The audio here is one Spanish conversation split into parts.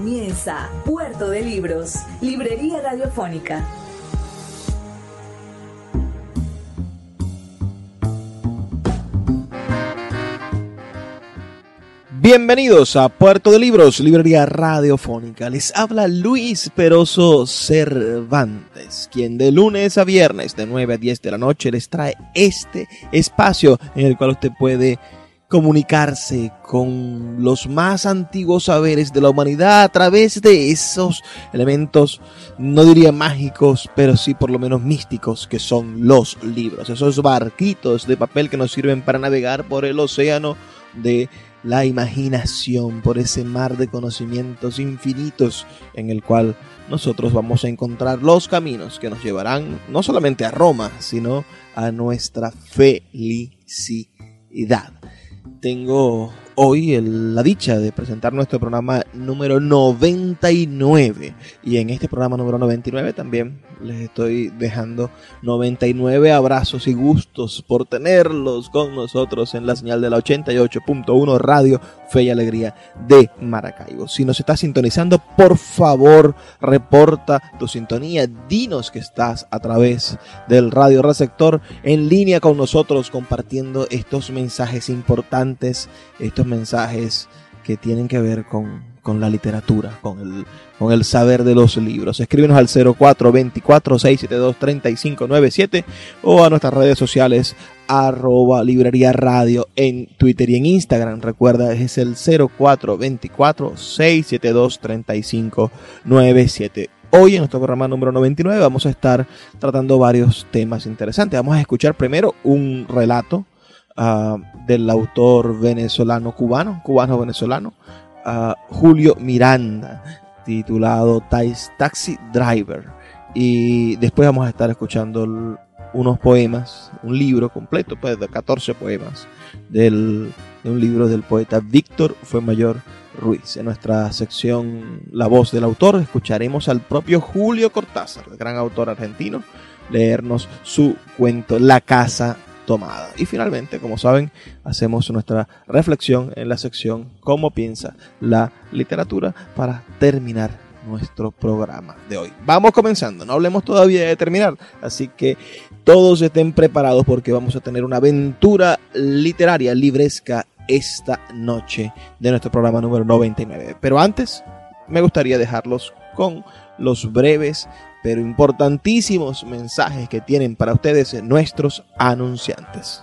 Comienza Puerto de Libros, Librería Radiofónica. Bienvenidos a Puerto de Libros, Librería Radiofónica. Les habla Luis Peroso Cervantes, quien de lunes a viernes de 9 a 10 de la noche les trae este espacio en el cual usted puede comunicarse con los más antiguos saberes de la humanidad a través de esos elementos, no diría mágicos, pero sí por lo menos místicos que son los libros, esos barquitos de papel que nos sirven para navegar por el océano de la imaginación, por ese mar de conocimientos infinitos en el cual nosotros vamos a encontrar los caminos que nos llevarán no solamente a Roma, sino a nuestra felicidad tengo hoy la dicha de presentar nuestro programa número 99. Y en este programa número 99 también les estoy dejando 99 abrazos y gustos por tenerlos con nosotros en la señal de la 88.1 Radio Fe y Alegría de Maracaibo. Si nos estás sintonizando, por favor, reporta tu sintonía. Dinos que estás a través del radio receptor en línea con nosotros compartiendo estos mensajes importantes, estos mensajes que tienen que ver con, con la literatura, con el, con el saber de los libros. Escríbenos al 0424-672-3597 o a nuestras redes sociales arroba librería radio en Twitter y en Instagram. Recuerda, es el 0424-672-3597. Hoy en nuestro programa número 99 vamos a estar tratando varios temas interesantes. Vamos a escuchar primero un relato uh, del autor venezolano cubano, cubano-venezolano, uh, Julio Miranda, titulado Taxi Driver. Y después vamos a estar escuchando unos poemas, un libro completo, pues de 14 poemas, del, de un libro del poeta Víctor Fuemayor Ruiz. En nuestra sección La voz del autor escucharemos al propio Julio Cortázar, el gran autor argentino, leernos su cuento La casa tomada. Y finalmente, como saben, hacemos nuestra reflexión en la sección Cómo piensa la literatura para terminar nuestro programa de hoy. Vamos comenzando, no hablemos todavía de terminar, así que todos estén preparados porque vamos a tener una aventura literaria libresca esta noche de nuestro programa número 99. Pero antes, me gustaría dejarlos con los breves pero importantísimos mensajes que tienen para ustedes nuestros anunciantes.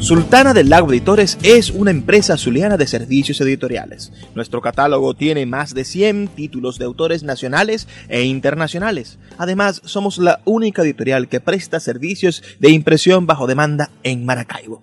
Sultana del Lago Editores es una empresa zuliana de servicios editoriales. Nuestro catálogo tiene más de 100 títulos de autores nacionales e internacionales. Además, somos la única editorial que presta servicios de impresión bajo demanda en Maracaibo.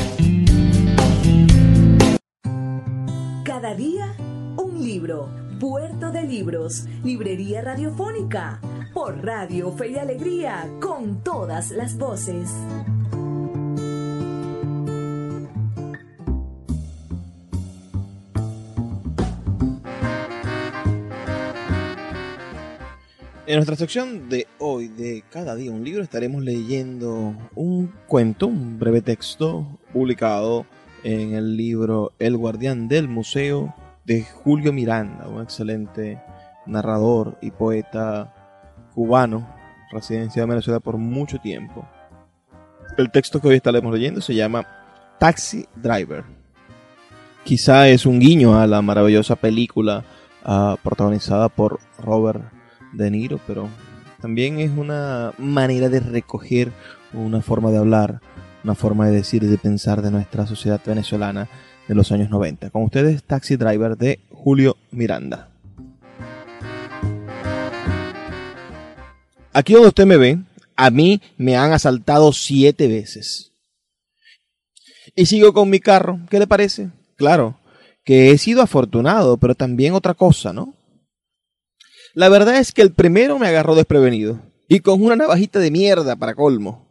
Puerto de Libros, Librería Radiofónica, por Radio Fe y Alegría, con todas las voces. En nuestra sección de hoy, de cada día un libro, estaremos leyendo un cuento, un breve texto publicado en el libro El guardián del museo de Julio Miranda, un excelente narrador y poeta cubano, residencia de Venezuela por mucho tiempo. El texto que hoy estaremos leyendo se llama Taxi Driver. Quizá es un guiño a la maravillosa película uh, protagonizada por Robert de Niro, pero también es una manera de recoger una forma de hablar, una forma de decir y de pensar de nuestra sociedad venezolana de los años 90. Con ustedes, Taxi Driver de Julio Miranda. Aquí donde usted me ve, a mí me han asaltado siete veces. Y sigo con mi carro. ¿Qué le parece? Claro, que he sido afortunado, pero también otra cosa, ¿no? La verdad es que el primero me agarró desprevenido y con una navajita de mierda para colmo.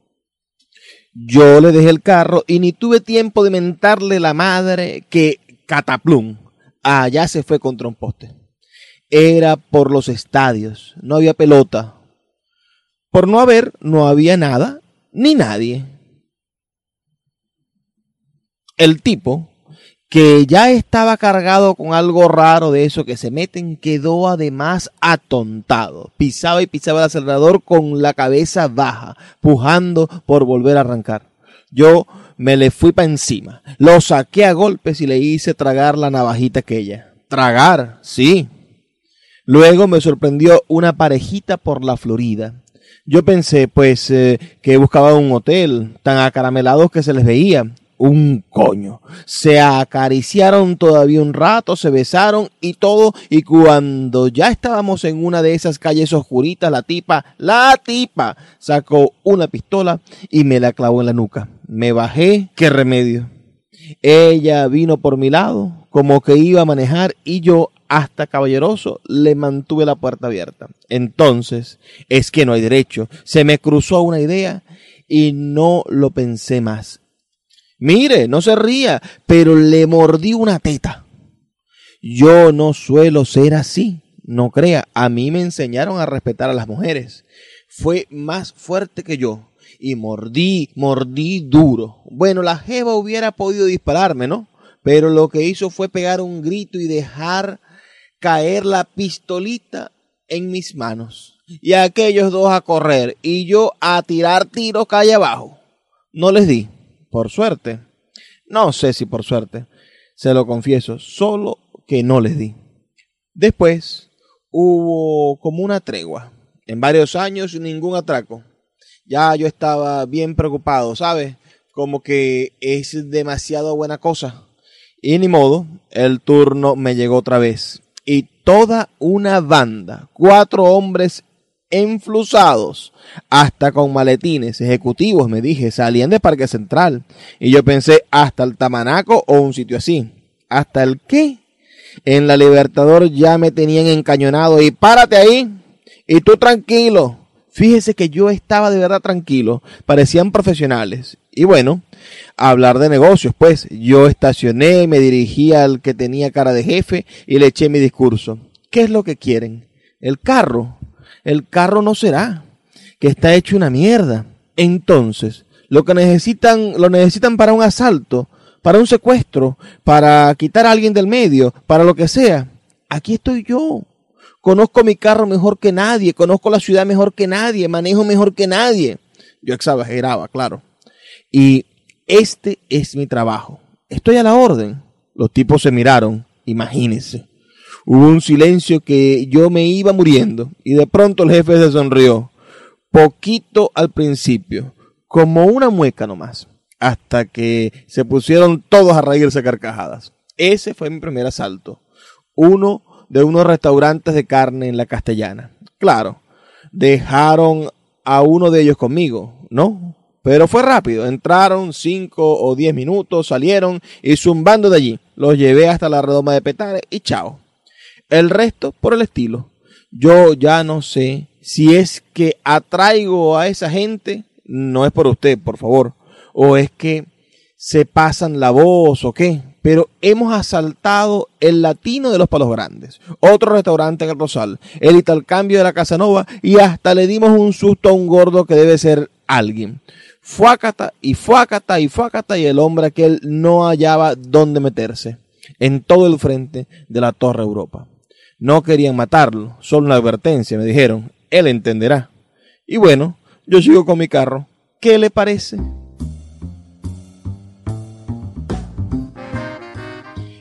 Yo le dejé el carro y ni tuve tiempo de mentarle la madre que cataplum. Allá se fue contra un poste. Era por los estadios, no había pelota. Por no haber, no había nada ni nadie. El tipo que ya estaba cargado con algo raro de eso que se meten, quedó además atontado. Pisaba y pisaba el acelerador con la cabeza baja, pujando por volver a arrancar. Yo me le fui para encima, lo saqué a golpes y le hice tragar la navajita aquella. Tragar, sí. Luego me sorprendió una parejita por la Florida. Yo pensé, pues, eh, que buscaba un hotel, tan acaramelados que se les veía un coño. Se acariciaron todavía un rato, se besaron y todo. Y cuando ya estábamos en una de esas calles oscuritas, la tipa, la tipa, sacó una pistola y me la clavó en la nuca. Me bajé, qué remedio. Ella vino por mi lado, como que iba a manejar y yo, hasta caballeroso, le mantuve la puerta abierta. Entonces, es que no hay derecho. Se me cruzó una idea y no lo pensé más Mire, no se ría, pero le mordí una teta. Yo no suelo ser así, no crea. A mí me enseñaron a respetar a las mujeres. Fue más fuerte que yo. Y mordí, mordí duro. Bueno, la jeva hubiera podido dispararme, ¿no? Pero lo que hizo fue pegar un grito y dejar caer la pistolita en mis manos. Y aquellos dos a correr y yo a tirar tiros calle abajo. No les di por suerte. No sé si por suerte, se lo confieso, solo que no les di. Después hubo como una tregua. En varios años ningún atraco. Ya yo estaba bien preocupado, ¿sabes? Como que es demasiado buena cosa. Y ni modo, el turno me llegó otra vez. Y toda una banda, cuatro hombres enflusados, hasta con maletines ejecutivos, me dije, salían de Parque Central. Y yo pensé, hasta el Tamanaco o un sitio así. ¿Hasta el qué? En la Libertador ya me tenían encañonado y párate ahí. Y tú tranquilo. Fíjese que yo estaba de verdad tranquilo. Parecían profesionales. Y bueno, hablar de negocios, pues yo estacioné, me dirigí al que tenía cara de jefe y le eché mi discurso. ¿Qué es lo que quieren? El carro el carro no será, que está hecho una mierda. Entonces, lo que necesitan, lo necesitan para un asalto, para un secuestro, para quitar a alguien del medio, para lo que sea. Aquí estoy yo. Conozco mi carro mejor que nadie, conozco la ciudad mejor que nadie, manejo mejor que nadie. Yo exageraba, claro. Y este es mi trabajo. Estoy a la orden. Los tipos se miraron, imagínense. Hubo un silencio que yo me iba muriendo y de pronto el jefe se sonrió, poquito al principio, como una mueca nomás, hasta que se pusieron todos a reírse carcajadas. Ese fue mi primer asalto, uno de unos restaurantes de carne en la castellana. Claro, dejaron a uno de ellos conmigo, ¿no? Pero fue rápido, entraron cinco o diez minutos, salieron y zumbando de allí, los llevé hasta la redoma de Petare y chao. El resto por el estilo. Yo ya no sé si es que atraigo a esa gente, no es por usted, por favor, o es que se pasan la voz o qué, pero hemos asaltado el latino de los palos grandes, otro restaurante en el Rosal, el cambio de la Casanova y hasta le dimos un susto a un gordo que debe ser alguien. Fuácata y fuácata y fuácata y el hombre aquel no hallaba dónde meterse en todo el frente de la Torre Europa. No querían matarlo, solo una advertencia, me dijeron. Él entenderá. Y bueno, yo sigo con mi carro. ¿Qué le parece?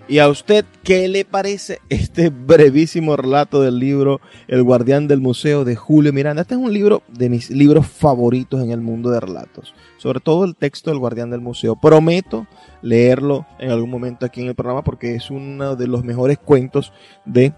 ¿Y a usted qué le parece este brevísimo relato del libro El guardián del museo de Julio Miranda? Este es un libro de mis libros favoritos en el mundo de relatos. Sobre todo el texto del guardián del museo. Prometo leerlo en algún momento aquí en el programa porque es uno de los mejores cuentos de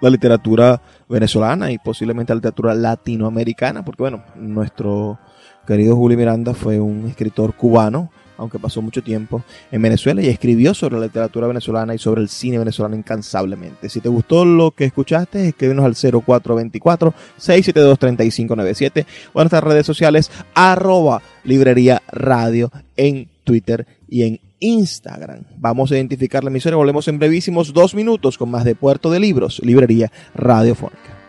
la literatura venezolana y posiblemente la literatura latinoamericana, porque bueno, nuestro querido Julio Miranda fue un escritor cubano aunque pasó mucho tiempo en Venezuela y escribió sobre la literatura venezolana y sobre el cine venezolano incansablemente. Si te gustó lo que escuchaste, escríbenos al 0424-672-3597 o en nuestras redes sociales arroba librería radio en Twitter y en Instagram. Vamos a identificar la emisora y volvemos en brevísimos dos minutos con más de Puerto de Libros, librería radiofónica.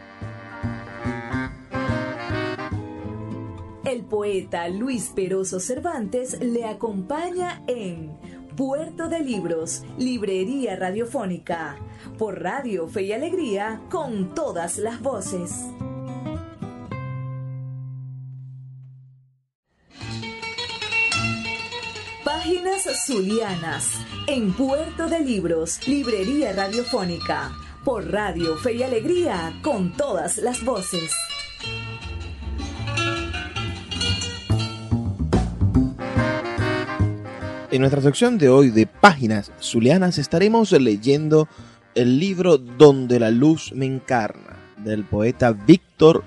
poeta Luis Peroso Cervantes le acompaña en Puerto de Libros, Librería Radiofónica, por Radio Fe y Alegría, con todas las voces. Páginas Zulianas, en Puerto de Libros, Librería Radiofónica, por Radio Fe y Alegría, con todas las voces. En nuestra sección de hoy de Páginas Zulianas estaremos leyendo el libro Donde la luz me encarna del poeta Víctor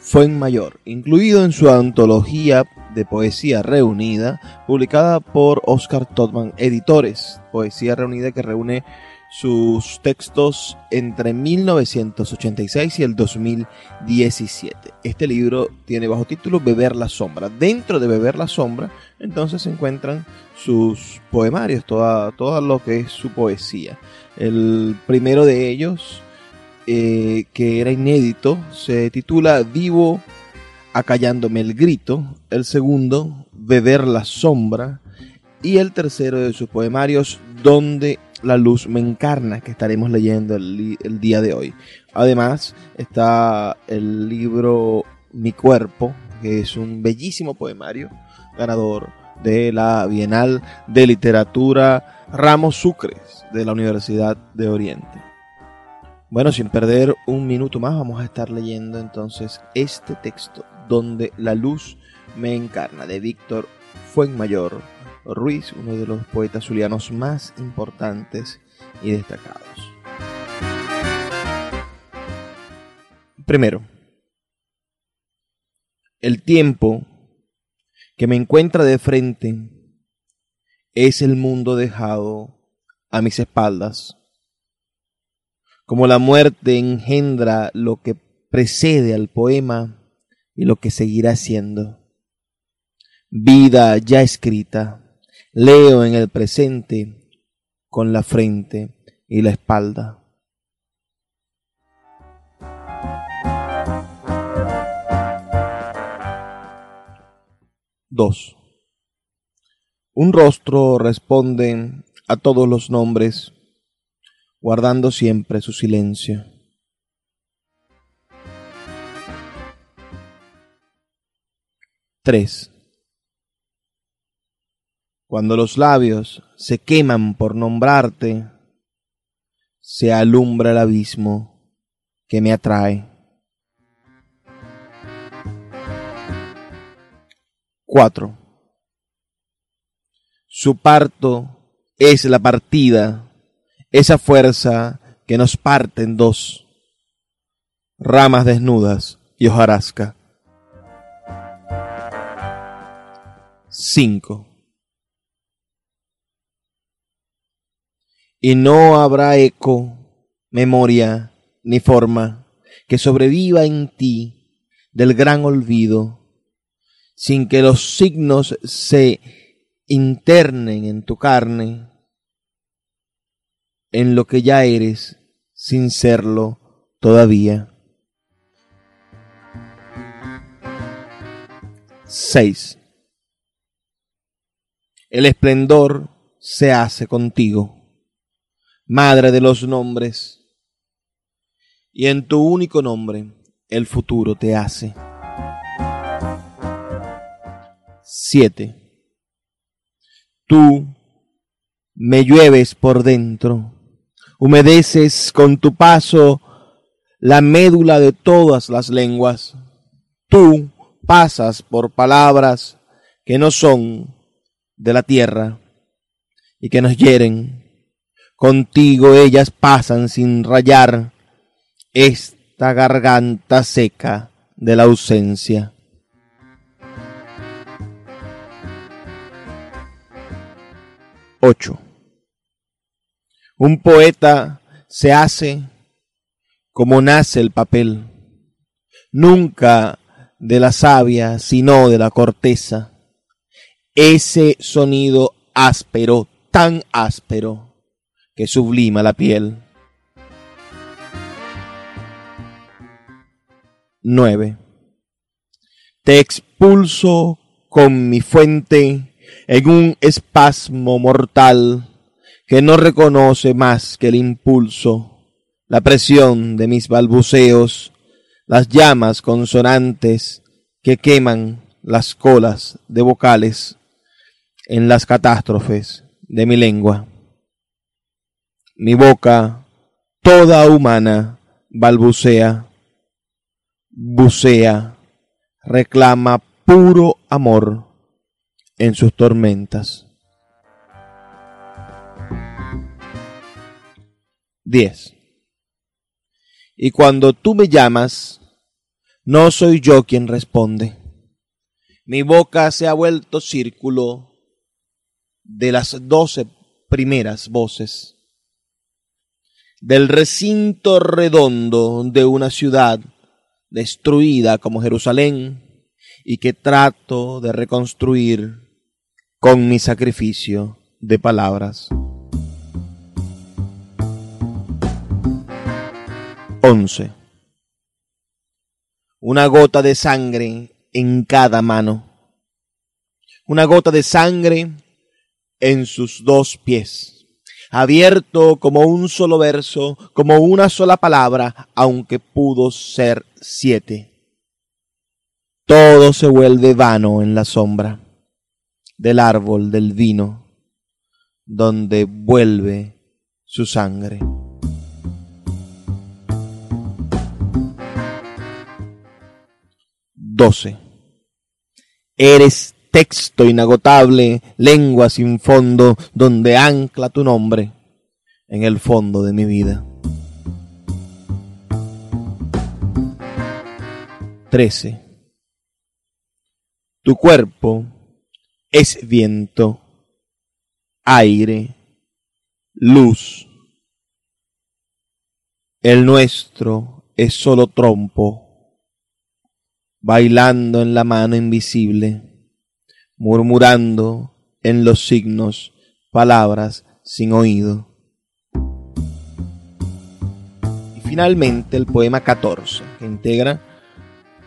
Fuenmayor, incluido en su antología de poesía reunida, publicada por Oscar Todman Editores, poesía reunida que reúne sus textos entre 1986 y el 2017. Este libro tiene bajo título Beber la sombra. Dentro de Beber la sombra, entonces se encuentran sus poemarios, toda, todo lo que es su poesía. El primero de ellos, eh, que era inédito, se titula Vivo acallándome el grito. El segundo, Beber la sombra. Y el tercero de sus poemarios, Donde la luz me encarna, que estaremos leyendo el, el, día de hoy. Además, está el libro Mi cuerpo, que es un bellísimo poemario, ganador de la Bienal de Literatura Ramos Sucres de la Universidad de Oriente. Bueno, sin perder un minuto más, vamos a estar leyendo entonces este texto, donde la luz me encarna, de Víctor Fuenmayor Ruiz, uno de los poetas zulianos más importantes y destacados. Primero, el tiempo que me encuentra de frente es el mundo dejado a mis espaldas. Como la muerte engendra lo que precede al poema y lo que seguirá siendo. Vida ya escrita Leo en el presente con la frente y la espalda. Dos. Un rostro responde a todos los nombres, guardando siempre su silencio. Tres. Cuando los labios se queman por nombrarte, se alumbra el abismo que me atrae. Cuatro. Su parto es la partida, esa fuerza que nos parte en dos, ramas desnudas y hojarasca. Cinco. y no habrá eco, memoria ni forma que sobreviva en ti del gran olvido, sin que los signos se internen en tu carne, en lo que ya eres, sin serlo todavía. 6. El esplendor se hace contigo Madre de los nombres, y en tu único nombre el futuro te hace. 7. Tú, me llueves por dentro, humedeces con tu paso la médula de todas las lenguas. Tú pasas por palabras que no son de la tierra y que nos hieren. Contigo ellas pasan sin rayar esta garganta seca de la ausencia. Ocho. Un poeta se hace como nace el papel, nunca de la savia, sino de la corteza. Ese sonido áspero, tan áspero, que sublima la piel. 9. Te expulso con mi fuente en un espasmo mortal que no reconoce más que el impulso, la presión de mis balbuceos, las llamas consonantes que queman las colas de vocales en las catástrofes de mi lengua. Mi boca, toda humana, balbucea, bucea, reclama puro amor en sus tormentas. 10. Y cuando tú me llamas, no soy yo quien responde. Mi boca se ha vuelto círculo de las doce primeras voces. Del recinto redondo de una ciudad destruida como Jerusalén y que trato de reconstruir con mi sacrificio de palabras. 11. Una gota de sangre en cada mano. Una gota de sangre en sus dos pies. Abierto como un solo verso, como una sola palabra, aunque pudo ser siete. Todo se vuelve vano en la sombra del árbol del vino, donde vuelve su sangre. 12. Eres texto inagotable, lengua sin fondo, donde ancla tu nombre en el fondo de mi vida. 13. Tu cuerpo es viento, aire, luz. El nuestro es solo trompo bailando en la mano invisible, murmurando en los signos palabras sin oído. Y finalmente el poema 14, que integra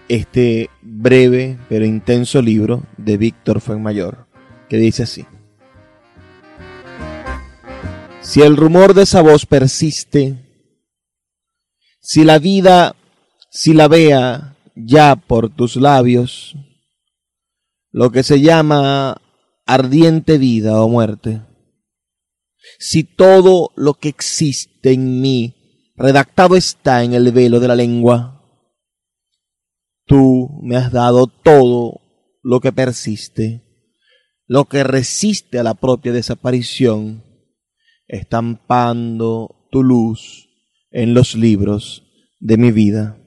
este breve pero intenso libro de Víctor Fuenmayor, que dice así. Si el rumor de esa voz persiste, si la vida, si la vea ya por tus labios lo que se llama ardiente vida o muerte. Si todo lo que existe en mí redactado está en el velo de la lengua, tú me has dado todo lo que persiste, lo que resiste a la propia desaparición, estampando tu luz en los libros de mi vida.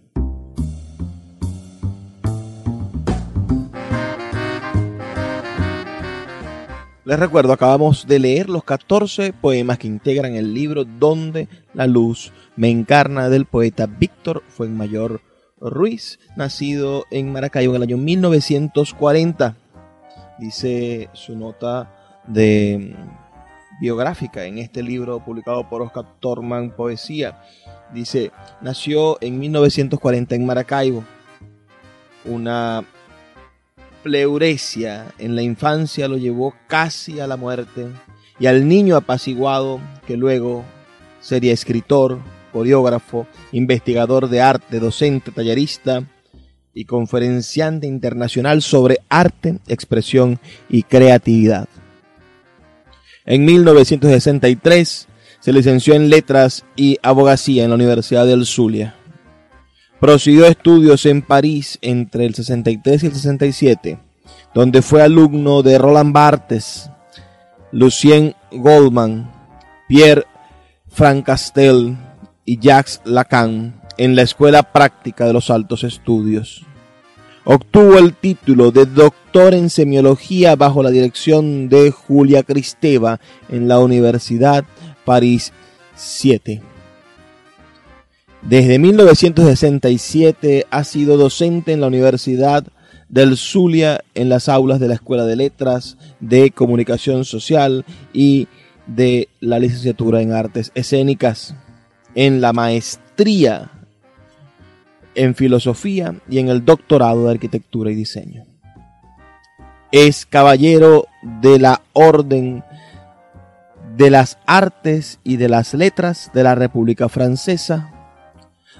Les recuerdo, acabamos de leer los 14 poemas que integran el libro Donde la luz me encarna del poeta Víctor Fuenmayor Ruiz, nacido en Maracaibo en el año 1940. Dice su nota de mm, biográfica en este libro publicado por Oscar Torman Poesía. Dice, nació en 1940 en Maracaibo, una pleuresia en la infancia lo llevó casi a la muerte y al niño apaciguado que luego sería escritor, coreógrafo, investigador de arte, docente, tallerista y conferenciante internacional sobre arte, expresión y creatividad. En 1963 se licenció en Letras y Abogacía en la Universidad del Zulia. Prosiguió estudios en París entre el 63 y el 67, donde fue alumno de Roland Barthes, Lucien Goldman, Pierre Francastel y Jacques Lacan en la Escuela Práctica de los Altos Estudios. Obtuvo el título de doctor en semiología bajo la dirección de Julia Cristeva en la Universidad París 7. Desde 1967 ha sido docente en la Universidad del Zulia en las aulas de la Escuela de Letras, de Comunicación Social y de la licenciatura en Artes Escénicas, en la maestría en Filosofía y en el doctorado de Arquitectura y Diseño. Es caballero de la Orden de las Artes y de las Letras de la República Francesa,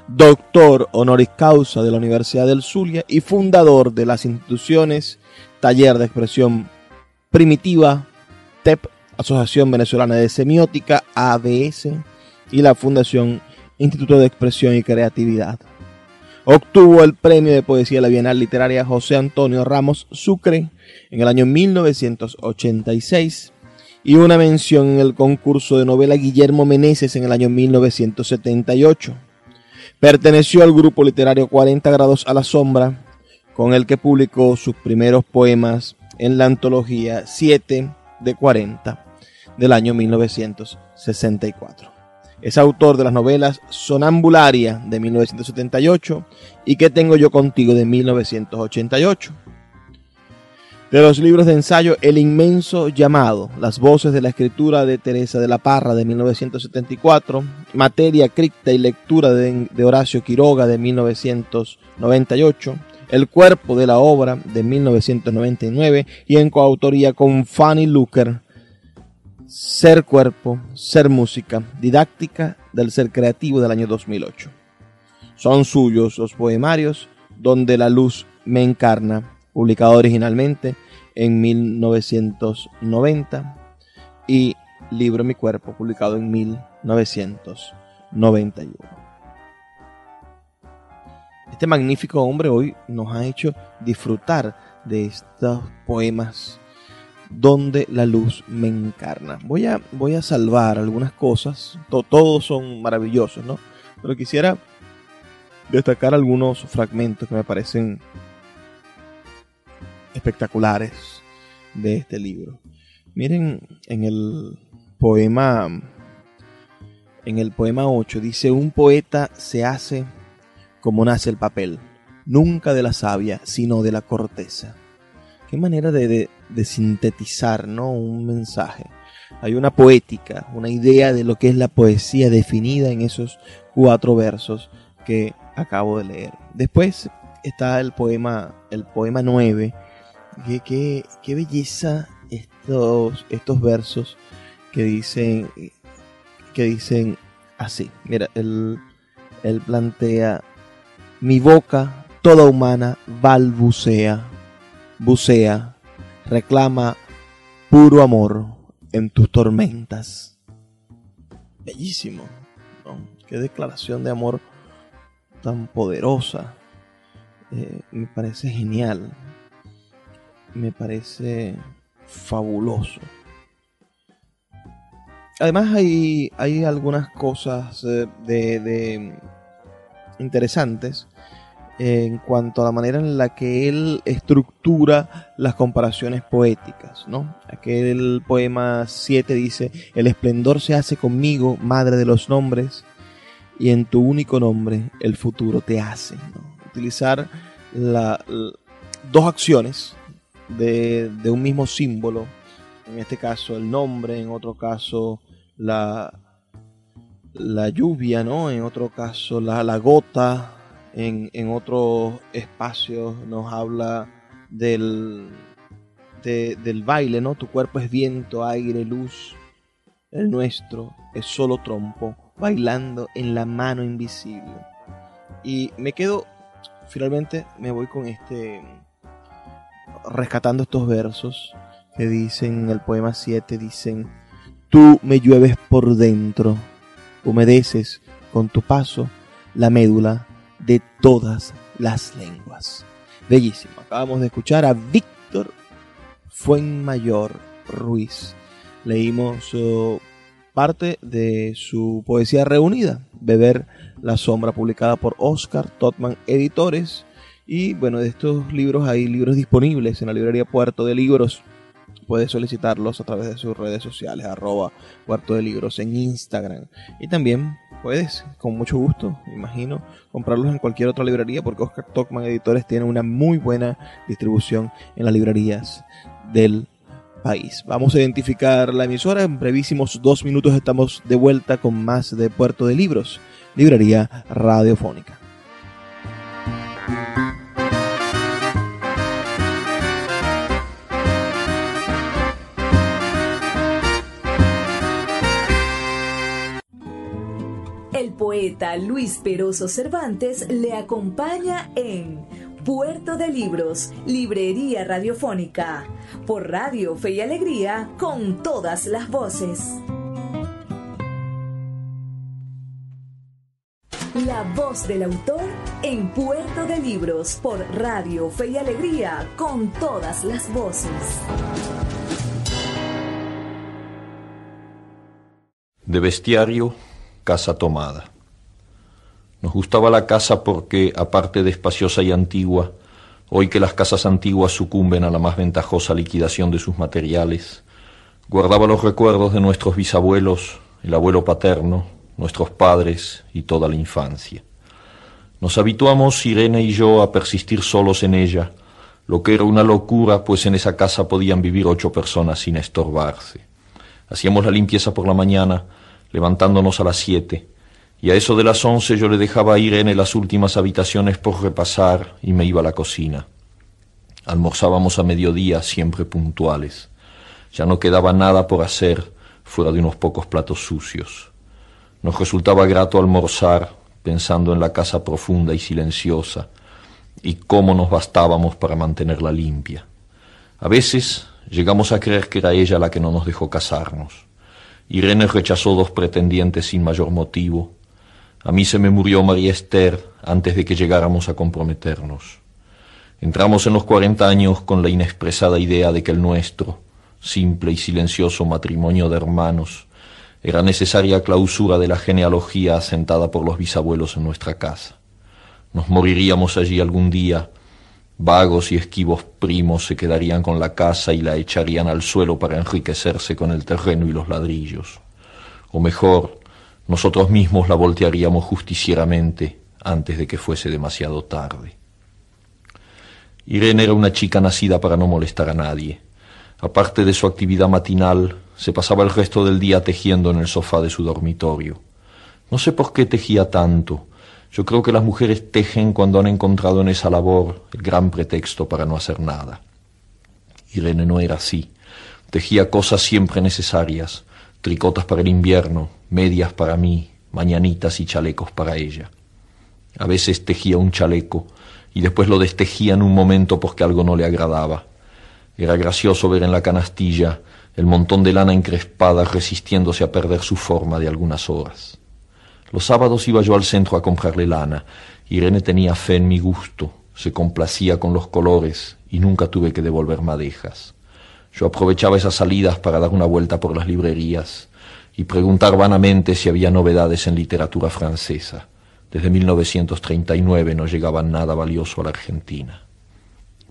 doctor honoris causa de la Universidad del Zulia y fundador de las instituciones Taller de Expresión Primitiva, TEP, Asociación Venezolana de Semiótica, ABS, y la Fundación Instituto de Expresión y Creatividad. Obtuvo el premio de poesía de la Bienal Literaria José Antonio Ramos Sucre en el año 1986 y una mención en el concurso de novela Guillermo Meneses en el año 1978. Perteneció al grupo literario 40 grados a la sombra, con el que publicó sus primeros poemas en la antología 7 de 40 del año 1964. Es autor de las novelas Sonambularia de 1978 y ¿Qué tengo yo contigo? de 1988 de los libros de ensayo El inmenso llamado, las voces de la escritura de Teresa de la Parra de 1974, Materia, cripta y lectura de, Horacio Quiroga de 1998, El cuerpo de la obra de 1999 y en coautoría con Fanny Luker, Ser cuerpo, ser música, didáctica del ser creativo del año 2008. Son suyos los poemarios Donde la luz me encarna, publicado originalmente en 1990 y Libro Mi Cuerpo, publicado en 1991. Este magnífico hombre hoy nos ha hecho disfrutar de estos poemas donde la luz me encarna. Voy a, voy a salvar algunas cosas, todos son maravillosos, ¿no? Pero quisiera destacar algunos fragmentos que me parecen espectaculares de este libro. Miren en el poema en el poema 8 dice un poeta se hace como nace el papel, nunca de la savia, sino de la corteza. Qué manera de, sintetizar ¿no? un mensaje. Hay una poética, una idea de lo que es la poesía definida en esos cuatro versos que acabo de leer. Después está el poema, el poema 9, Qué, belleza estos, estos versos que dicen, que dicen así. Mira, él, él plantea, mi boca toda humana balbucea, bucea, reclama puro amor en tus tormentas. Bellísimo, Qué declaración de amor tan poderosa. Eh, me parece genial me parece fabuloso. Además hay, hay algunas cosas eh, de, interesantes en cuanto a la manera en la que él estructura las comparaciones poéticas, ¿no? Aquel poema 7 dice, el esplendor se hace conmigo, madre de los nombres, y en tu único nombre el futuro te hace. Utilizar la, dos acciones de, un mismo símbolo, en este caso el nombre, en otro caso la, la lluvia, ¿no? En otro caso la, la gota, en, en otros espacios nos habla del, del baile, ¿no? Tu cuerpo es viento, aire, luz. El nuestro es solo trompo, bailando en la mano invisible. Y me quedo, finalmente me voy con este, rescatando estos versos que dicen en el poema 7, dicen, Tú me llueves por dentro, humedeces con tu paso la médula de todas las lenguas. Bellísimo. Acabamos de escuchar a Víctor Fuenmayor Ruiz. Leímos uh, parte de su poesía reunida, Beber la Sombra, publicada por Oscar Totman Editores. Y bueno, de estos libros hay libros disponibles en la librería Puerto de Libros. Puedes solicitarlos a través de sus redes sociales, arroba Puerto de Libros en Instagram. Y también puedes, con mucho gusto, imagino, comprarlos en cualquier otra librería porque Oscar Totman Editores tiene una muy buena distribución en las librerías del país. Vamos a identificar la emisora. En brevísimos dos minutos estamos de vuelta con más de Puerto de Libros, librería radiofónica. Poeta Luis Peroso Cervantes le acompaña en Puerto de Libros, Librería Radiofónica, por Radio Fe y Alegría, con todas las voces. La voz del autor en Puerto de Libros, por Radio Fe y Alegría, con todas las voces. De bestiario casa tomada. Nos gustaba la casa porque, aparte de espaciosa y antigua, hoy que las casas antiguas sucumben a la más ventajosa liquidación de sus materiales, guardaba los recuerdos de nuestros bisabuelos, el abuelo paterno, nuestros padres y toda la infancia. Nos habituamos, Irene y yo, a persistir solos en ella, lo que era una locura, pues en esa casa podían vivir ocho personas sin estorbarse. Hacíamos la limpieza por la mañana, levantándonos a las siete, y a eso de las once yo le dejaba a Irene las últimas habitaciones por repasar y me iba a la cocina. Almorzábamos a mediodía, siempre puntuales. Ya no quedaba nada por hacer fuera de unos pocos platos sucios. Nos resultaba grato almorzar pensando en la casa profunda y silenciosa y cómo nos bastábamos para mantenerla limpia. A veces llegamos a creer que era ella la que no nos dejó casarnos. Irene rechazó dos pretendientes sin mayor motivo. A mí se me murió María Esther antes de que llegáramos a comprometernos. Entramos en los cuarenta años con la inexpresada idea de que el nuestro, simple y silencioso matrimonio de hermanos, era necesaria clausura de la genealogía asentada por los bisabuelos en nuestra casa. Nos moriríamos allí algún día, Vagos y esquivos primos se quedarían con la casa y la echarían al suelo para enriquecerse con el terreno y los ladrillos. O mejor, nosotros mismos la voltearíamos justicieramente antes de que fuese demasiado tarde. Irene era una chica nacida para no molestar a nadie. Aparte de su actividad matinal, se pasaba el resto del día tejiendo en el sofá de su dormitorio. No sé por qué tejía tanto, yo creo que las mujeres tejen cuando han encontrado en esa labor el gran pretexto para no hacer nada. Irene no era así. Tejía cosas siempre necesarias, tricotas para el invierno, medias para mí, mañanitas y chalecos para ella. A veces tejía un chaleco y después lo destejía en un momento porque algo no le agradaba. Era gracioso ver en la canastilla el montón de lana encrespada resistiéndose a perder su forma de algunas horas. Los sábados iba yo al centro a comprarle lana. Irene tenía fe en mi gusto, se complacía con los colores y nunca tuve que devolver madejas. Yo aprovechaba esas salidas para dar una vuelta por las librerías y preguntar vanamente si había novedades en literatura francesa. Desde 1939 no llegaba nada valioso a la Argentina.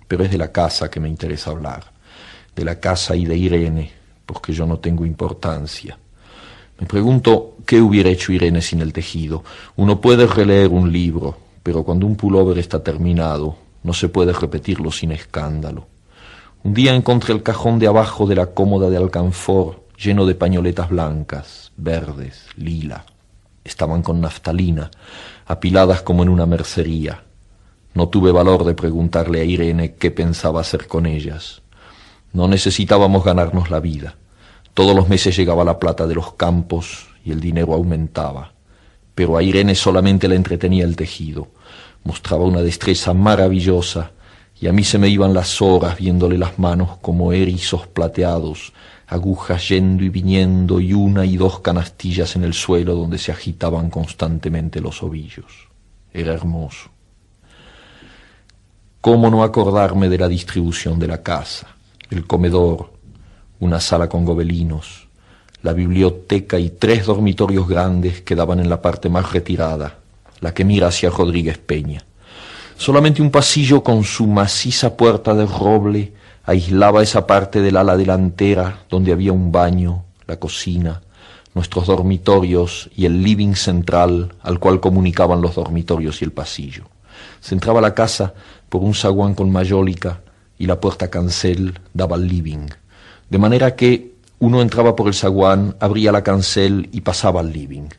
Pero es de la casa que me interesa hablar, de la casa y de Irene, porque yo no tengo importancia. Me pregunto qué hubiera hecho Irene sin el tejido. Uno puede releer un libro, pero cuando un pullover está terminado, no se puede repetirlo sin escándalo. Un día encontré el cajón de abajo de la cómoda de alcanfor lleno de pañoletas blancas, verdes, lila. Estaban con naftalina, apiladas como en una mercería. No tuve valor de preguntarle a Irene qué pensaba hacer con ellas. No necesitábamos ganarnos la vida. Todos los meses llegaba la plata de los campos y el dinero aumentaba. Pero a Irene solamente le entretenía el tejido. Mostraba una destreza maravillosa y a mí se me iban las horas viéndole las manos como erizos plateados, agujas yendo y viniendo y una y dos canastillas en el suelo donde se agitaban constantemente los ovillos. Era hermoso. ¿Cómo no acordarme de la distribución de la casa? El comedor, una sala con gobelinos, la biblioteca y tres dormitorios grandes que daban en la parte más retirada, la que mira hacia Rodríguez Peña. Solamente un pasillo con su maciza puerta de roble aislaba esa parte del ala delantera donde había un baño, la cocina, nuestros dormitorios y el living central al cual comunicaban los dormitorios y el pasillo. Se entraba la casa por un zaguán con mayólica y la puerta cancel daba al living, de manera que uno entraba por el zaguán, abría la cancel y pasaba al living.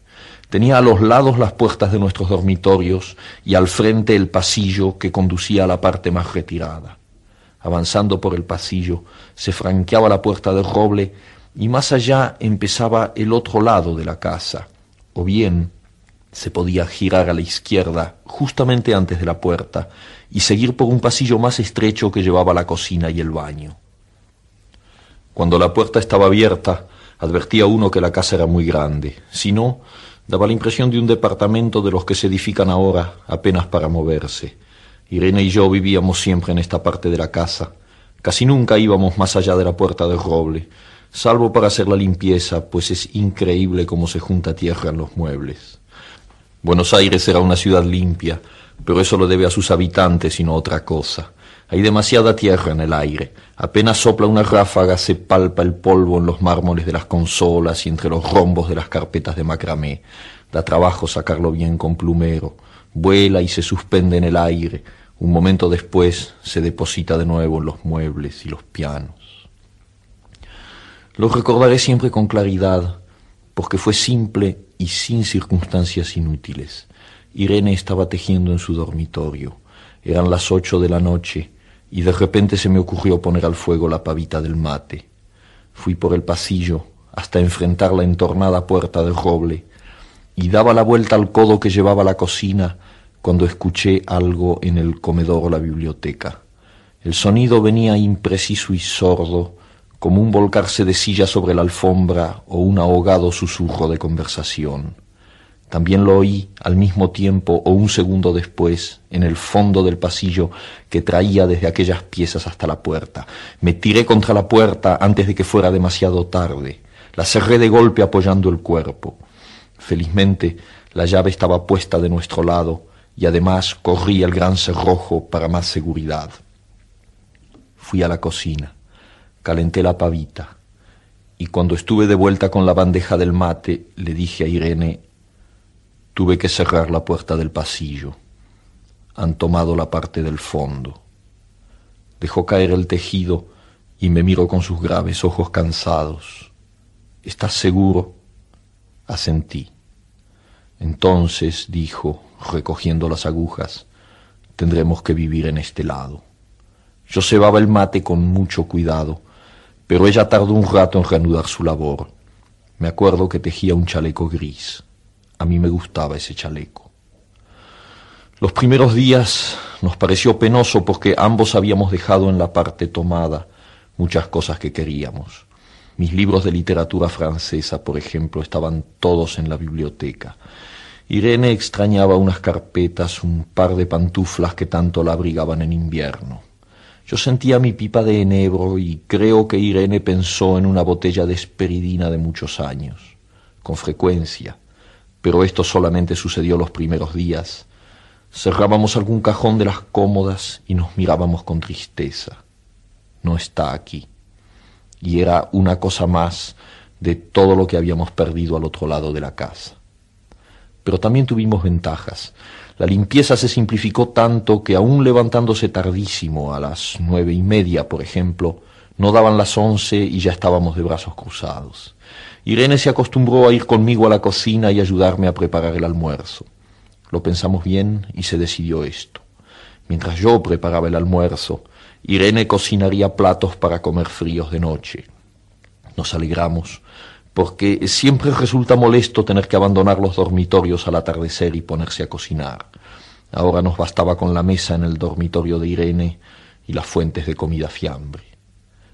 Tenía a los lados las puertas de nuestros dormitorios y al frente el pasillo que conducía a la parte más retirada. Avanzando por el pasillo, se franqueaba la puerta de roble y más allá empezaba el otro lado de la casa, o bien se podía girar a la izquierda justamente antes de la puerta y seguir por un pasillo más estrecho que llevaba a la cocina y el baño. Cuando la puerta estaba abierta, advertía uno que la casa era muy grande, si no, daba la impresión de un departamento de los que se edifican ahora apenas para moverse, Irene y yo vivíamos siempre en esta parte de la casa. Casi nunca íbamos más allá de la puerta del roble, salvo para hacer la limpieza, pues es increíble cómo se junta tierra en los muebles. Buenos Aires era una ciudad limpia, pero eso lo debe a sus habitantes y no a otra cosa. Hay demasiada tierra en el aire. Apenas sopla una ráfaga, se palpa el polvo en los mármoles de las consolas y entre los rombos de las carpetas de macramé. Da trabajo sacarlo bien con plumero vuela y se suspende en el aire, un momento después se deposita de nuevo en los muebles y los pianos. Lo recordaré siempre con claridad, porque fue simple y sin circunstancias inútiles. Irene estaba tejiendo en su dormitorio. Eran las ocho de la noche y de repente se me ocurrió poner al fuego la pavita del mate. Fui por el pasillo hasta enfrentar la entornada puerta de roble y daba la vuelta al codo que llevaba a la cocina cuando escuché algo en el comedor o la biblioteca. El sonido venía impreciso y sordo, como un volcarse de silla sobre la alfombra o un ahogado susurro de conversación. También lo oí al mismo tiempo o un segundo después en el fondo del pasillo que traía desde aquellas piezas hasta la puerta. Me tiré contra la puerta antes de que fuera demasiado tarde. La cerré de golpe apoyando el cuerpo. Felizmente, la llave estaba puesta de nuestro lado y además corría el gran cerrojo para más seguridad. Fui a la cocina, calenté la pavita y cuando estuve de vuelta con la bandeja del mate le dije a Irene, tuve que cerrar la puerta del pasillo. Han tomado la parte del fondo. Dejó caer el tejido y me miró con sus graves ojos cansados. ¿Estás seguro? Asentí. Entonces, dijo, recogiendo las agujas, tendremos que vivir en este lado. Yo cebaba el mate con mucho cuidado, pero ella tardó un rato en reanudar su labor. Me acuerdo que tejía un chaleco gris. A mí me gustaba ese chaleco. Los primeros días nos pareció penoso porque ambos habíamos dejado en la parte tomada muchas cosas que queríamos. Mis libros de literatura francesa, por ejemplo, estaban todos en la biblioteca. Irene extrañaba unas carpetas, un par de pantuflas que tanto la abrigaban en invierno. Yo sentía mi pipa de enebro y creo que Irene pensó en una botella de esperidina de muchos años, con frecuencia, pero esto solamente sucedió los primeros días. Cerrábamos algún cajón de las cómodas y nos mirábamos con tristeza. No está aquí y era una cosa más de todo lo que habíamos perdido al otro lado de la casa. Pero también tuvimos ventajas. La limpieza se simplificó tanto que aún levantándose tardísimo, a las nueve y media, por ejemplo, no daban las once y ya estábamos de brazos cruzados. Irene se acostumbró a ir conmigo a la cocina y ayudarme a preparar el almuerzo. Lo pensamos bien y se decidió esto. Mientras yo preparaba el almuerzo, Irene cocinaría platos para comer fríos de noche. Nos alegramos, porque siempre resulta molesto tener que abandonar los dormitorios al atardecer y ponerse a cocinar. Ahora nos bastaba con la mesa en el dormitorio de Irene y las fuentes de comida fiambre.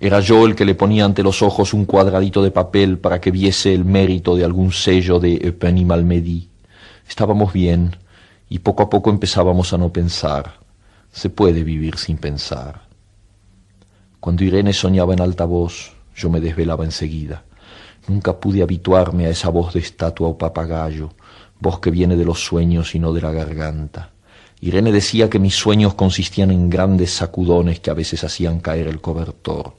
era yo el que le ponía ante los ojos un cuadradito de papel para que viese el mérito de algún sello de Eupenie Malmedy. Estábamos bien y poco a poco empezábamos a no pensar. Se puede vivir sin pensar. Cuando Irene soñaba en alta voz, yo me desvelaba enseguida. Nunca pude habituarme a esa voz de estatua o papagayo, voz que viene de los sueños y no de la garganta. Irene decía que mis sueños consistían en grandes sacudones que a veces hacían caer el cobertor.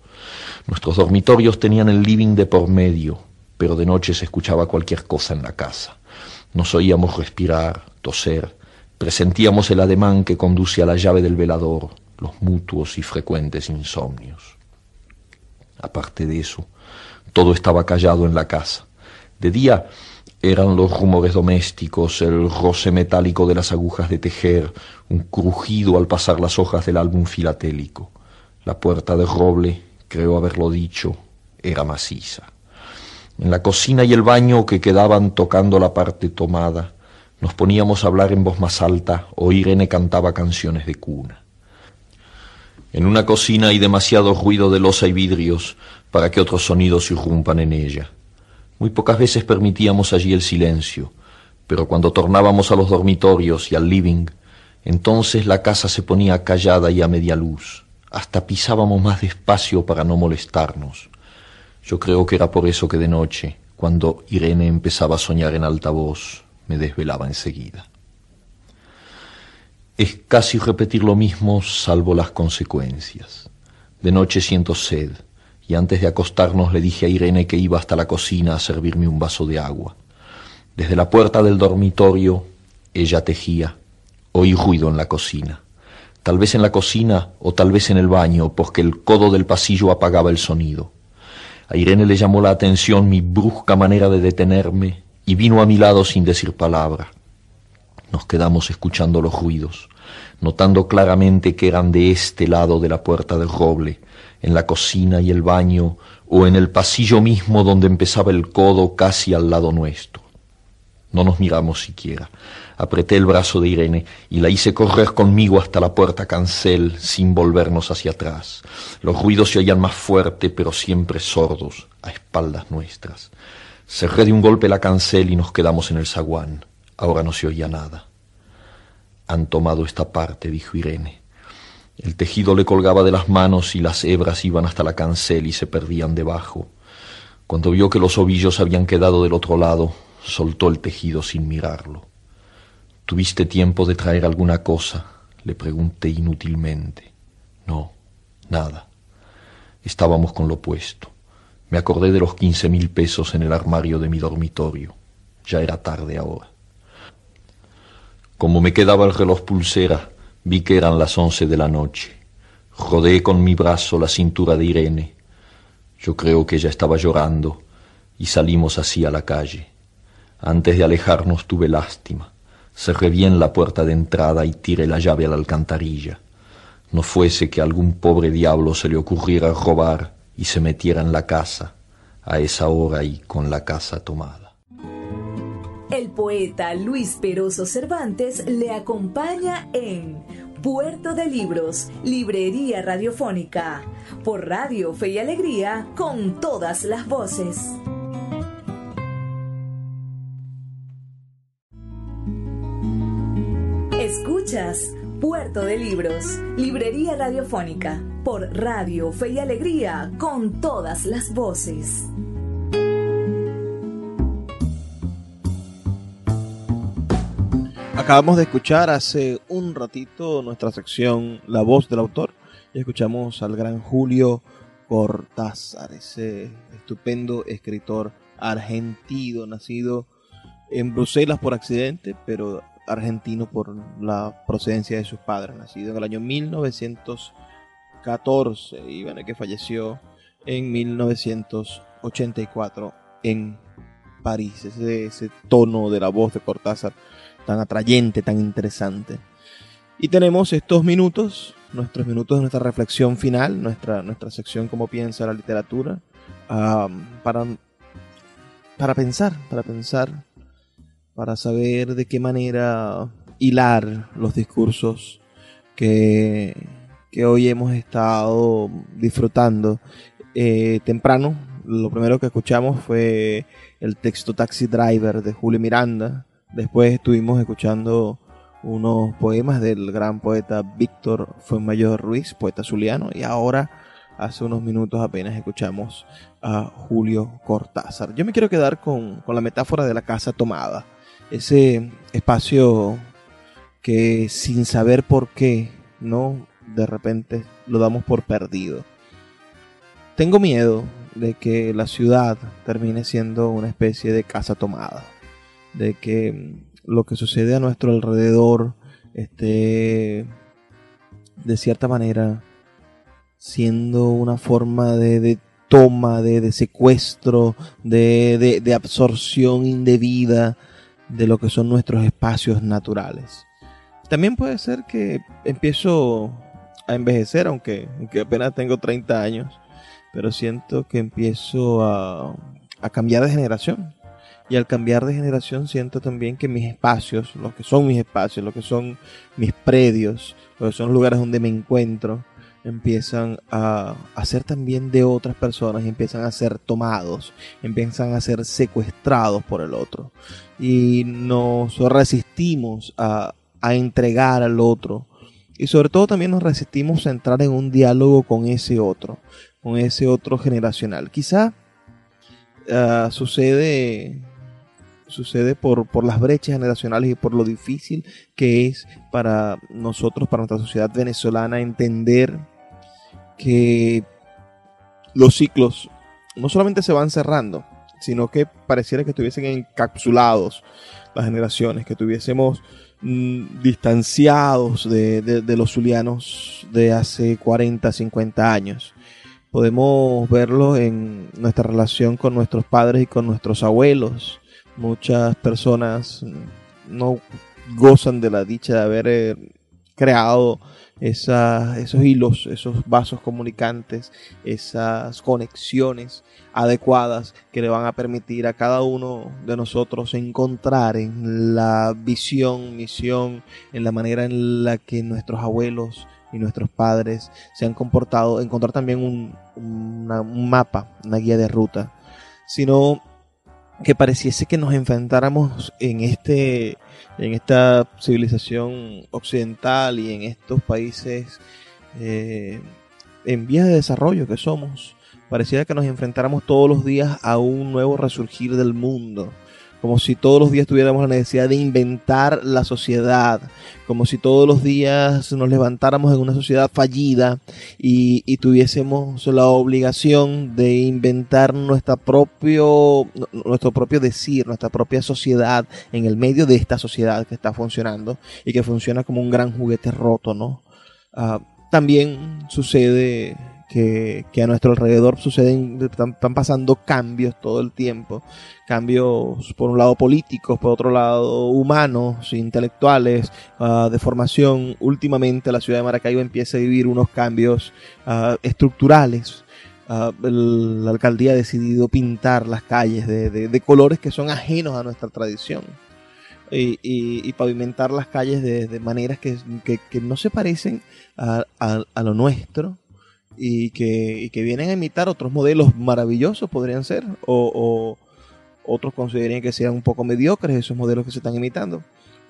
Nuestros dormitorios tenían el living de por medio, pero de noche se escuchaba cualquier cosa en la casa. Nos oíamos respirar, toser, presentíamos el ademán que conduce a la llave del velador, los mutuos y frecuentes insomnios. Aparte de eso, todo estaba callado en la casa. De día eran los rumores domésticos, el roce metálico de las agujas de tejer, un crujido al pasar las hojas del álbum filatélico. La puerta de roble, creo haberlo dicho, era maciza. En la cocina y el baño que quedaban tocando la parte tomada, nos poníamos a hablar en voz más alta o Irene cantaba canciones de cuna. En una cocina hay demasiado ruido de losa y vidrios para que otros sonidos irrumpan en ella. Muy pocas veces permitíamos allí el silencio, pero cuando tornábamos a los dormitorios y al living, entonces la casa se ponía callada y a media luz. Hasta pisábamos más despacio para no molestarnos. Yo creo que era por eso que de noche, cuando Irene empezaba a soñar en alta voz, me desvelaba enseguida. Es casi repetir lo mismo salvo las consecuencias. De noche siento sed, y antes de acostarnos le dije a Irene que iba hasta la cocina a servirme un vaso de agua. Desde la puerta del dormitorio ella tejía. Oí ruido en la cocina. Tal vez en la cocina o tal vez en el baño, porque el codo del pasillo apagaba el sonido. A Irene le llamó la atención mi brusca manera de detenerme y vino a mi lado sin decir palabra. Nos quedamos escuchando los ruidos, notando claramente que eran de este lado de la puerta del roble, en la cocina y el baño, o en el pasillo mismo donde empezaba el codo casi al lado nuestro. No nos miramos siquiera. Apreté el brazo de Irene y la hice correr conmigo hasta la puerta cancel sin volvernos hacia atrás. Los ruidos se oían más fuerte, pero siempre sordos, a espaldas nuestras. Cerré de un golpe la cancel y nos quedamos en el zaguán. Ahora no se oía nada. Han tomado esta parte, dijo Irene. El tejido le colgaba de las manos y las hebras iban hasta la cancel y se perdían debajo. Cuando vio que los ovillos habían quedado del otro lado, soltó el tejido sin mirarlo. ¿Tuviste tiempo de traer alguna cosa? le pregunté inútilmente. No, nada. Estábamos con lo puesto. Me acordé de los quince mil pesos en el armario de mi dormitorio. Ya era tarde ahora. Como me quedaba el reloj pulsera, vi que eran las once de la noche. Rodé con mi brazo la cintura de Irene. Yo creo que ella estaba llorando y salimos así a la calle. Antes de alejarnos tuve lástima. Cerré bien la puerta de entrada y tiré la llave a la alcantarilla. No fuese que algún pobre diablo se le ocurriera robar y se metiera en la casa a esa hora y con la casa tomada. El poeta Luis Peroso Cervantes le acompaña en Puerto de Libros, Librería Radiofónica, por Radio Fe y Alegría, con todas las voces. Puerto de Libros, Librería Radiofónica, por Radio Fe y Alegría, con todas las voces. Acabamos de escuchar hace un ratito nuestra sección La voz del autor y escuchamos al gran Julio Cortázar, ese estupendo escritor argentino, nacido en Bruselas por accidente, pero argentino por la procedencia de sus padres, nacido en el año 1914 y bueno, que falleció en 1984 en París. Ese, ese tono de la voz de Cortázar tan atrayente, tan interesante. Y tenemos estos minutos, nuestros minutos de nuestra reflexión final, nuestra, nuestra sección como piensa la literatura, para, para pensar, para pensar, para saber de qué manera hilar los discursos que, que hoy hemos estado disfrutando. Eh, temprano, lo primero que escuchamos fue el texto Taxi Driver de Julio Miranda. Después estuvimos escuchando unos poemas del gran poeta Víctor Fuenmayor Ruiz, poeta zuliano, y ahora, hace unos minutos apenas, escuchamos a Julio Cortázar. Yo me quiero quedar con, con la metáfora de la casa tomada, ese espacio que sin saber por qué, ¿no? De repente lo damos por perdido. Tengo miedo de que la ciudad termine siendo una especie de casa tomada, de que lo que sucede a nuestro alrededor esté de cierta manera siendo una forma de, toma, de, secuestro, de, de, absorción indebida de lo que son nuestros espacios naturales. También puede ser que empiezo a envejecer, aunque, aunque apenas tengo 30 años, pero siento que empiezo a, a cambiar de generación. Y al cambiar de generación siento también que mis espacios, lo que son mis espacios, lo que son mis predios, lo que son los lugares donde me encuentro, empiezan a, ser también de otras personas, empiezan a ser tomados, empiezan a ser secuestrados por el otro. Y nos resistimos a, a entregar al otro. Y sobre todo también nos resistimos a entrar en un diálogo con ese otro, con ese otro generacional. Quizá uh, sucede sucede por, por las brechas generacionales y por lo difícil que es para nosotros, para nuestra sociedad venezolana, entender que los ciclos no solamente se van cerrando, sino que pareciera que estuviesen encapsulados las generaciones, que tuviésemos mm, distanciados de, de, los zulianos de hace 40, 50 años. Podemos verlo en nuestra relación con nuestros padres y con nuestros abuelos, Muchas personas no gozan de la dicha de haber eh, creado esos hilos, esos vasos comunicantes, esas conexiones adecuadas que le van a permitir a cada uno de nosotros encontrar en la visión, misión, en la manera en la que nuestros abuelos y nuestros padres se han comportado, encontrar también un, un mapa, una guía de ruta, sino que pareciese que nos enfrentáramos en este en esta civilización occidental y en estos países eh, en vías de desarrollo que somos pareciera que nos enfrentáramos todos los días a un nuevo resurgir del mundo como si todos los días tuviéramos la necesidad de inventar la sociedad, como si todos los días nos levantáramos en una sociedad fallida y, tuviésemos la obligación de inventar nuestra propio, nuestro propio decir, nuestra propia sociedad en el medio de esta sociedad que está funcionando y que funciona como un gran juguete roto, ¿no? Ah, también sucede que, a nuestro alrededor suceden, están, pasando cambios todo el tiempo, cambios por un lado políticos, por otro lado humanos, intelectuales, uh, de formación. Últimamente la ciudad de Maracaibo empieza a vivir unos cambios uh, estructurales. Uh, la alcaldía ha decidido pintar las calles de, colores que son ajenos a nuestra tradición. Y, pavimentar las calles de, maneras que, no se parecen a, lo nuestro, y que, que vienen a imitar otros modelos maravillosos, podrían ser, o, otros considerarían que sean un poco mediocres esos modelos que se están imitando.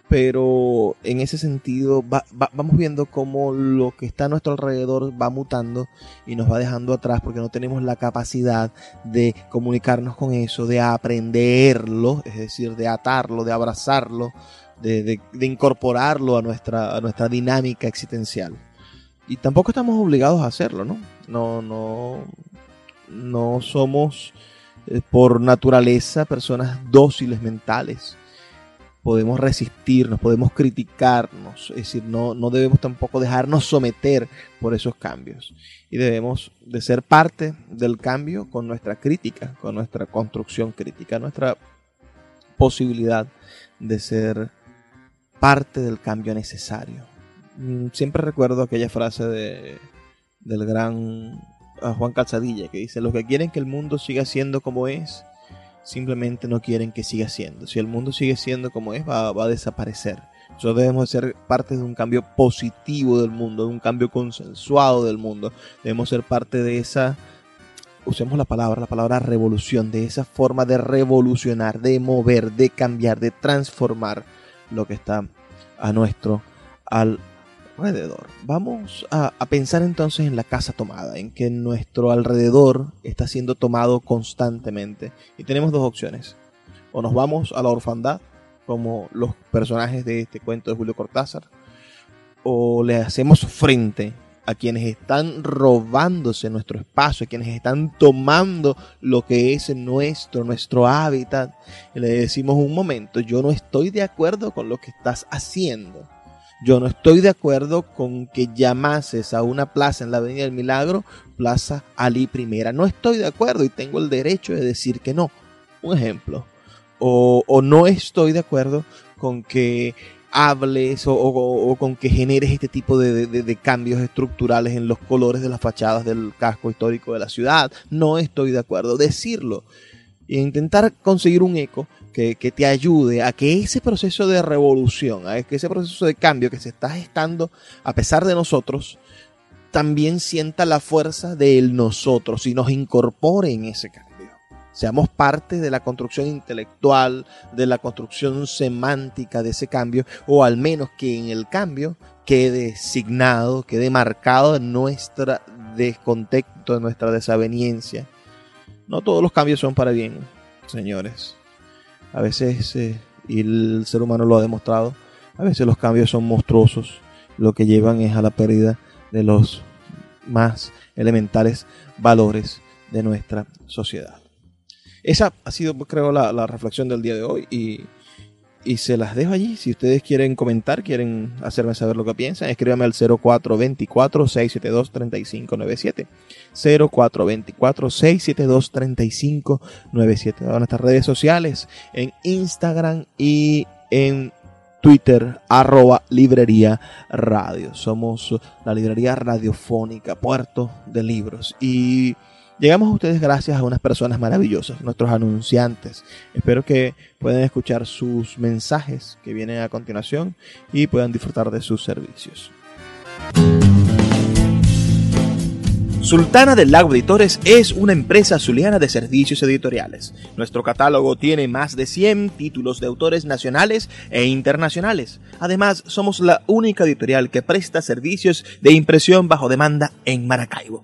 Pero en ese sentido vamos viendo cómo lo que está a nuestro alrededor va mutando y nos va dejando atrás porque no tenemos la capacidad de comunicarnos con eso, de aprenderlo, es decir, de atarlo, de abrazarlo, de, de incorporarlo a nuestra, a nuestra dinámica existencial y tampoco estamos obligados a hacerlo, ¿no? No, no, no somos eh, por naturaleza personas dóciles mentales. podemos resistirnos, podemos criticarnos, es decir, no, no debemos tampoco dejarnos someter por esos cambios y debemos de ser parte del cambio con nuestra crítica, con nuestra construcción crítica, nuestra posibilidad de ser parte del cambio necesario. Mm, siempre recuerdo aquella frase de, del gran ah, Juan Calzadilla que dice, los que quieren que el mundo siga siendo como es, simplemente no quieren que siga siendo. Si el mundo sigue siendo como es, va, a desaparecer. Nosotros debemos ser parte de un cambio positivo del mundo, de un cambio consensuado del mundo. Debemos ser parte de esa, usemos la palabra, la palabra revolución, de esa forma de revolucionar, de mover, de cambiar, de transformar lo que está a nuestro al Vamos a, pensar entonces en la casa tomada, en que nuestro alrededor está siendo tomado constantemente. Y tenemos dos opciones. O nos vamos a la orfandad, como los personajes de este cuento de Julio Cortázar, o le hacemos frente a quienes están robándose nuestro espacio, a quienes están tomando lo que es nuestro, nuestro hábitat, y le decimos un momento, yo no estoy de acuerdo con lo que estás haciendo yo no estoy de acuerdo con que llamases a una plaza en la Avenida del Milagro Plaza Ali Primera. No estoy de acuerdo y tengo el derecho de decir que no. Un ejemplo. O, no estoy de acuerdo con que hables o, con que generes este tipo de, cambios estructurales en los colores de las fachadas del casco histórico de la ciudad. No estoy de acuerdo. Decirlo e intentar conseguir un eco que, te ayude a que ese proceso de revolución, a que ese proceso de cambio que se está gestando a pesar de nosotros, también sienta la fuerza del nosotros y nos incorpore en ese cambio. Seamos parte de la construcción intelectual, de la construcción semántica de ese cambio, o al menos que en el cambio quede signado, quede marcado en nuestra descontexto, nuestra desaveniencia. No todos los cambios son para bien, señores. A veces, eh, y el ser humano lo ha demostrado, a veces los cambios son monstruosos, lo que llevan es a la pérdida de los más elementales valores de nuestra sociedad. Esa ha sido, creo, la, la reflexión del día de hoy y y se las dejo allí. Si ustedes quieren comentar, quieren hacerme saber lo que piensan, escríbame al 0424-672-3597. 0424-672-3597. A nuestras redes sociales, en Instagram y en Twitter, arroba librería radio. Somos la librería radiofónica, puerto de libros. Y Llegamos a ustedes gracias a unas personas maravillosas, nuestros anunciantes. Espero que puedan escuchar sus mensajes que vienen a continuación y puedan disfrutar de sus servicios. Sultana del Lago Editores es una empresa zuliana de servicios editoriales. Nuestro catálogo tiene más de 100 títulos de autores nacionales e internacionales. Además, somos la única editorial que presta servicios de impresión bajo demanda en Maracaibo.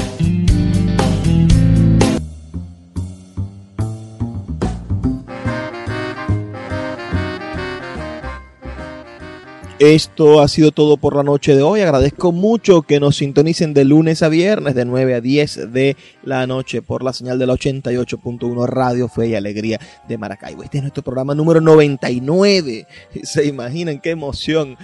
Esto ha sido todo por la noche de hoy. Agradezco mucho que nos sintonicen de lunes a viernes de 9 a 10 de la noche por la señal de la 88.1 Radio Fe y Alegría de Maracaibo. Este es nuestro programa número 99. ¿Se imaginan qué emoción?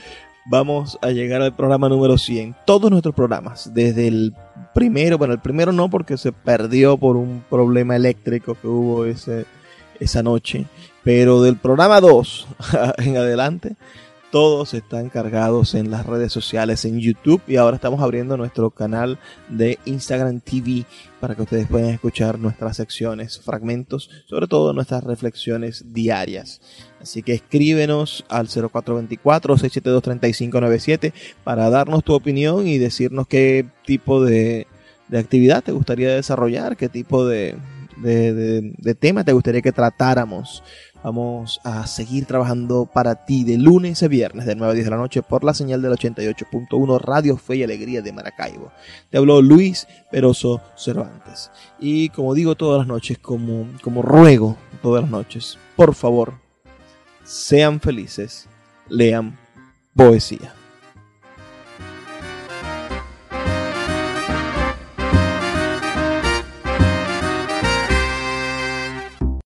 Vamos a llegar al programa número 100. Todos nuestros programas, desde el primero, bueno, el primero no porque se perdió por un problema eléctrico que hubo ese, esa noche, pero del programa 2 en adelante todos están cargados en las redes sociales, en YouTube y ahora estamos abriendo nuestro canal de Instagram TV para que ustedes puedan escuchar nuestras secciones, fragmentos, sobre todo nuestras reflexiones diarias. Así que escríbenos al 0424-672-3597 para darnos tu opinión y decirnos qué tipo de, de actividad te gustaría desarrollar, qué tipo de de, de, de tema te gustaría que tratáramos. Vamos a seguir trabajando para ti de lunes a viernes de 9 a 10 de la noche por la señal del 88.1 Radio Fe y Alegría de Maracaibo. Te habló Luis Peroso Cervantes. Y como digo todas las noches, como, como ruego todas las noches, por favor, sean felices, lean poesía.